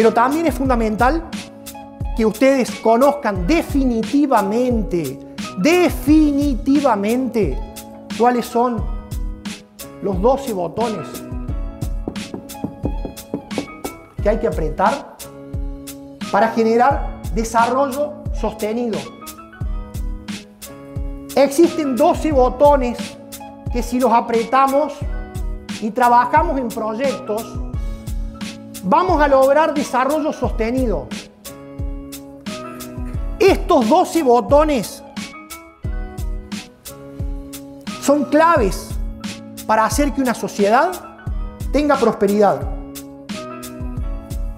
Pero también es fundamental que ustedes conozcan definitivamente, definitivamente, cuáles son los 12 botones que hay que apretar para generar desarrollo sostenido. Existen 12 botones que si los apretamos y trabajamos en proyectos, vamos a lograr desarrollo sostenido. Estos 12 botones son claves para hacer que una sociedad tenga prosperidad.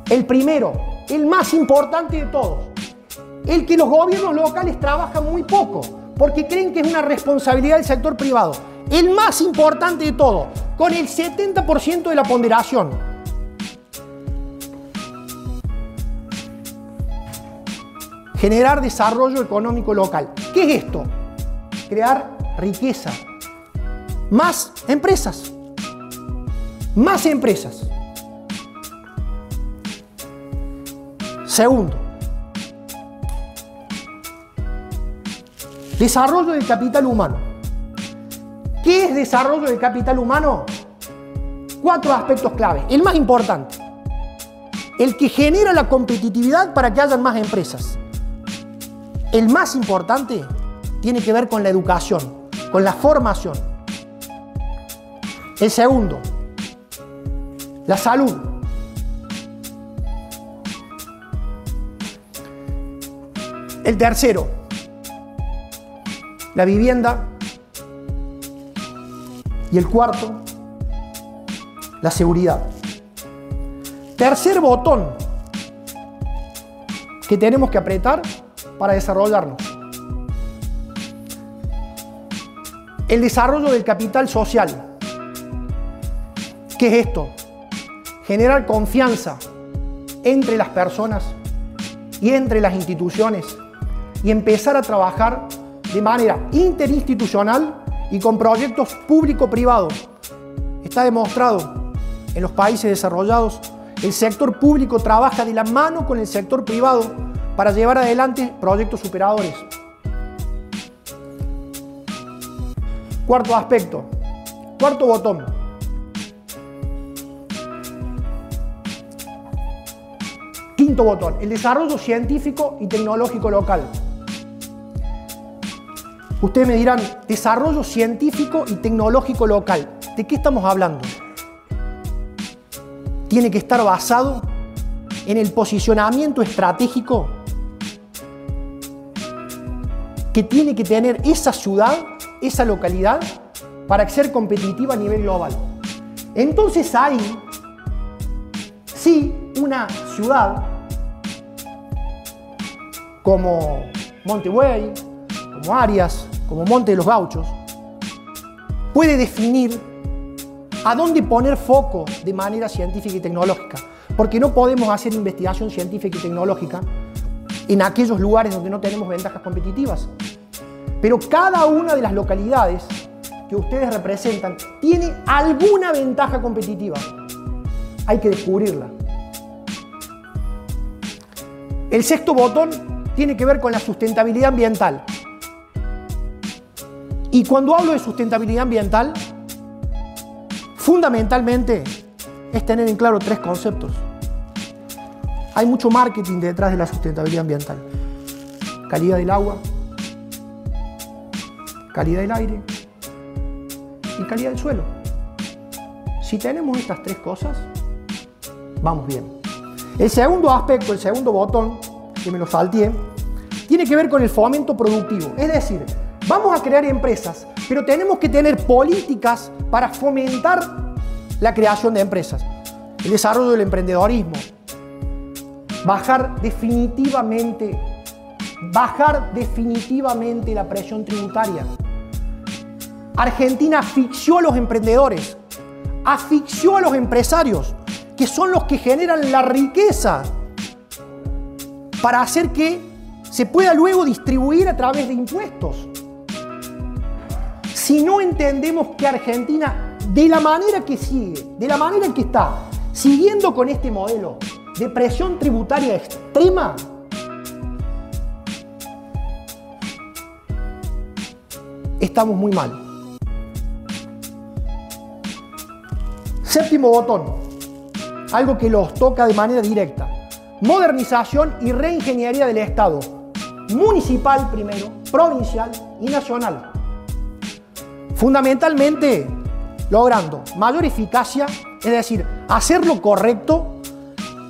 El primero, el más importante de todos, el que los gobiernos locales trabajan muy poco, porque creen que es una responsabilidad del sector privado. El más importante de todo, con el 70% de la ponderación. Generar desarrollo económico local. ¿Qué es esto? Crear riqueza. Más empresas. Más empresas. Segundo, desarrollo del capital humano. ¿Qué es desarrollo del capital humano? Cuatro aspectos clave. El más importante, el que genera la competitividad para que hayan más empresas. El más importante tiene que ver con la educación, con la formación. El segundo, la salud. El tercero, la vivienda. Y el cuarto, la seguridad. Tercer botón que tenemos que apretar para desarrollarnos. El desarrollo del capital social. ¿Qué es esto? Generar confianza entre las personas y entre las instituciones y empezar a trabajar de manera interinstitucional y con proyectos público-privados. Está demostrado en los países desarrollados, el sector público trabaja de la mano con el sector privado para llevar adelante proyectos superadores. Cuarto aspecto, cuarto botón. Quinto botón, el desarrollo científico y tecnológico local. Ustedes me dirán, desarrollo científico y tecnológico local. ¿De qué estamos hablando? Tiene que estar basado en el posicionamiento estratégico que tiene que tener esa ciudad, esa localidad, para ser competitiva a nivel global. Entonces hay, sí, una ciudad como Montevideo, como Arias, como Monte de los Gauchos, puede definir a dónde poner foco de manera científica y tecnológica. Porque no podemos hacer investigación científica y tecnológica en aquellos lugares donde no tenemos ventajas competitivas. Pero cada una de las localidades que ustedes representan tiene alguna ventaja competitiva. Hay que descubrirla. El sexto botón tiene que ver con la sustentabilidad ambiental. Y cuando hablo de sustentabilidad ambiental, fundamentalmente es tener en claro tres conceptos. Hay mucho marketing detrás de la sustentabilidad ambiental. Calidad del agua, calidad del aire y calidad del suelo. Si tenemos estas tres cosas, vamos bien. El segundo aspecto, el segundo botón, que me lo salté, tiene que ver con el fomento productivo. Es decir, Vamos a crear empresas, pero tenemos que tener políticas para fomentar la creación de empresas, el desarrollo del emprendedorismo, bajar definitivamente, bajar definitivamente la presión tributaria. Argentina asfixió a los emprendedores, asfixió a los empresarios, que son los que generan la riqueza para hacer que se pueda luego distribuir a través de impuestos si no entendemos que Argentina, de la manera que sigue, de la manera en que está, siguiendo con este modelo, de presión tributaria extrema, estamos muy mal. Séptimo botón, algo que los toca de manera directa. Modernización y reingeniería del Estado, municipal primero, provincial y nacional. Fundamentalmente logrando mayor eficacia, es decir, hacer lo correcto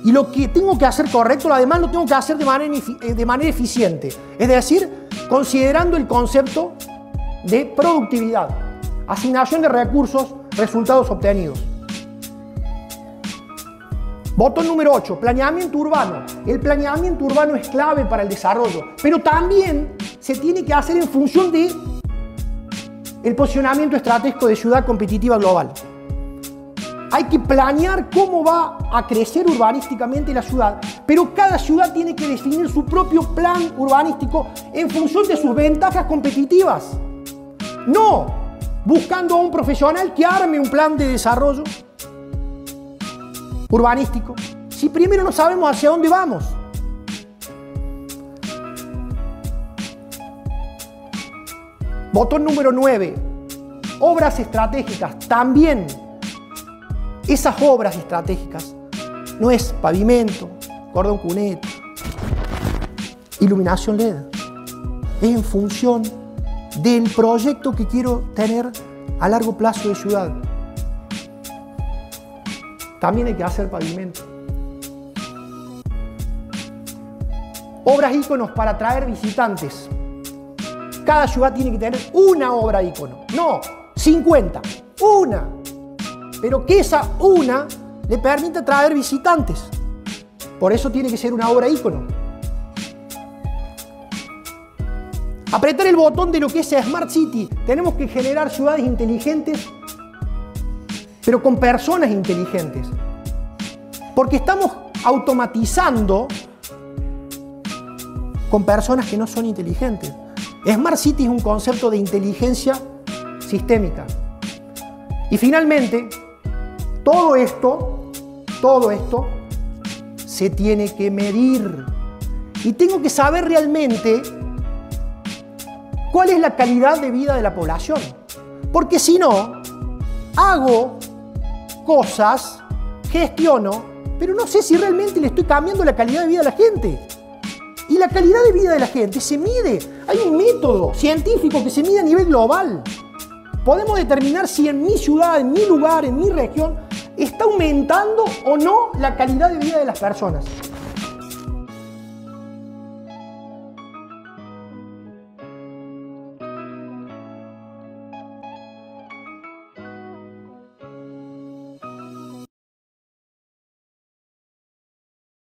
y lo que tengo que hacer correcto, además lo tengo que hacer de manera, eh, de manera eficiente, es decir, considerando el concepto de productividad, asignación de recursos, resultados obtenidos. Botón número 8, planeamiento urbano. El planeamiento urbano es clave para el desarrollo, pero también se tiene que hacer en función de el posicionamiento estratégico de ciudad competitiva global. Hay que planear cómo va a crecer urbanísticamente la ciudad, pero cada ciudad tiene que definir su propio plan urbanístico en función de sus ventajas competitivas. No buscando a un profesional que arme un plan de desarrollo urbanístico si primero no sabemos hacia dónde vamos. Botón número 9. Obras estratégicas. También esas obras estratégicas no es pavimento, cordón cuneta, iluminación LED. Es en función del proyecto que quiero tener a largo plazo de ciudad. También hay que hacer pavimento. Obras íconos para atraer visitantes. Cada ciudad tiene que tener una obra ícono. No, 50. Una. Pero que esa una le permita atraer visitantes. Por eso tiene que ser una obra ícono. Apretar el botón de lo que es Smart City. Tenemos que generar ciudades inteligentes, pero con personas inteligentes. Porque estamos automatizando con personas que no son inteligentes. Smart City es un concepto de inteligencia sistémica. Y finalmente, todo esto, todo esto se tiene que medir. Y tengo que saber realmente cuál es la calidad de vida de la población. Porque si no, hago cosas, gestiono, pero no sé si realmente le estoy cambiando la calidad de vida a la gente. Y la calidad de vida de la gente se mide. Hay un método científico que se mide a nivel global. Podemos determinar si en mi ciudad, en mi lugar, en mi región, está aumentando o no la calidad de vida de las personas.